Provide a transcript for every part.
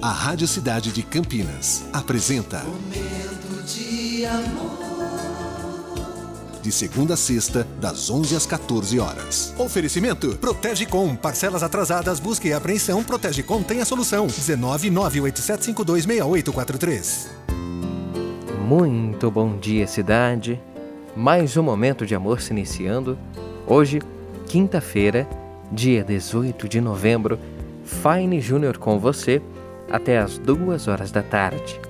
A Rádio Cidade de Campinas apresenta Momento de amor. De segunda a sexta, das 11 às 14 horas. Oferecimento: Protege Com. Parcelas atrasadas, busca e apreensão. Protege Com tem a solução. 19 98752 6843. Muito bom dia, cidade. Mais um momento de amor se iniciando. Hoje, quinta-feira, dia 18 de novembro. Fine Júnior com você até as duas horas da tarde.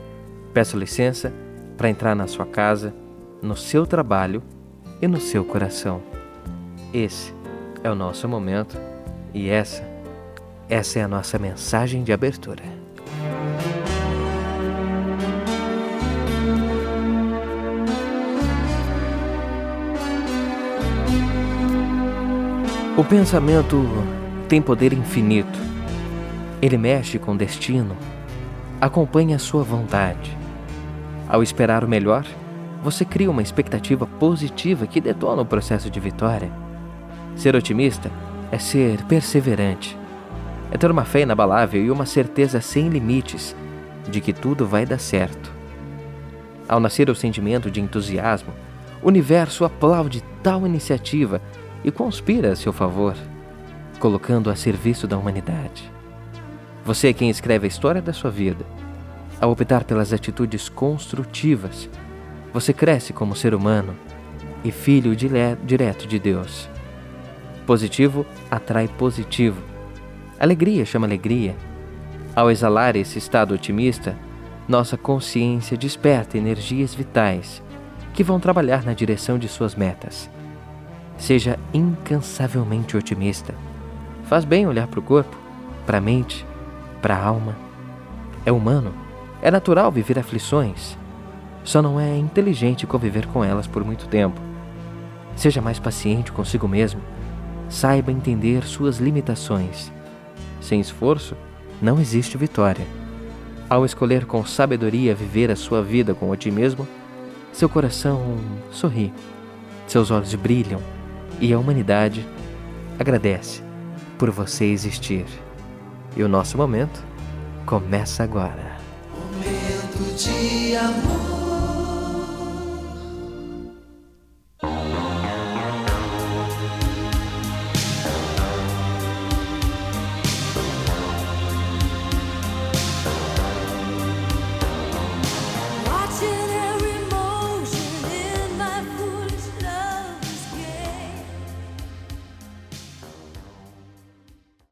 Peço licença para entrar na sua casa, no seu trabalho e no seu coração. Esse é o nosso momento e essa, essa é a nossa mensagem de abertura. O pensamento tem poder infinito. Ele mexe com o destino, acompanha a sua vontade. Ao esperar o melhor, você cria uma expectativa positiva que detona o processo de vitória. Ser otimista é ser perseverante, é ter uma fé inabalável e uma certeza sem limites de que tudo vai dar certo. Ao nascer o sentimento de entusiasmo, o universo aplaude tal iniciativa e conspira a seu favor, colocando a serviço da humanidade. Você é quem escreve a história da sua vida. Ao optar pelas atitudes construtivas, você cresce como ser humano e filho direto de Deus. Positivo atrai positivo. Alegria chama alegria. Ao exalar esse estado otimista, nossa consciência desperta energias vitais que vão trabalhar na direção de suas metas. Seja incansavelmente otimista. Faz bem olhar para o corpo, para a mente, para a alma. É humano, é natural viver aflições. Só não é inteligente conviver com elas por muito tempo. Seja mais paciente consigo mesmo. Saiba entender suas limitações. Sem esforço, não existe vitória. Ao escolher com sabedoria viver a sua vida com otimismo, seu coração sorri, seus olhos brilham e a humanidade agradece por você existir. E o nosso momento começa agora. Momento de amor.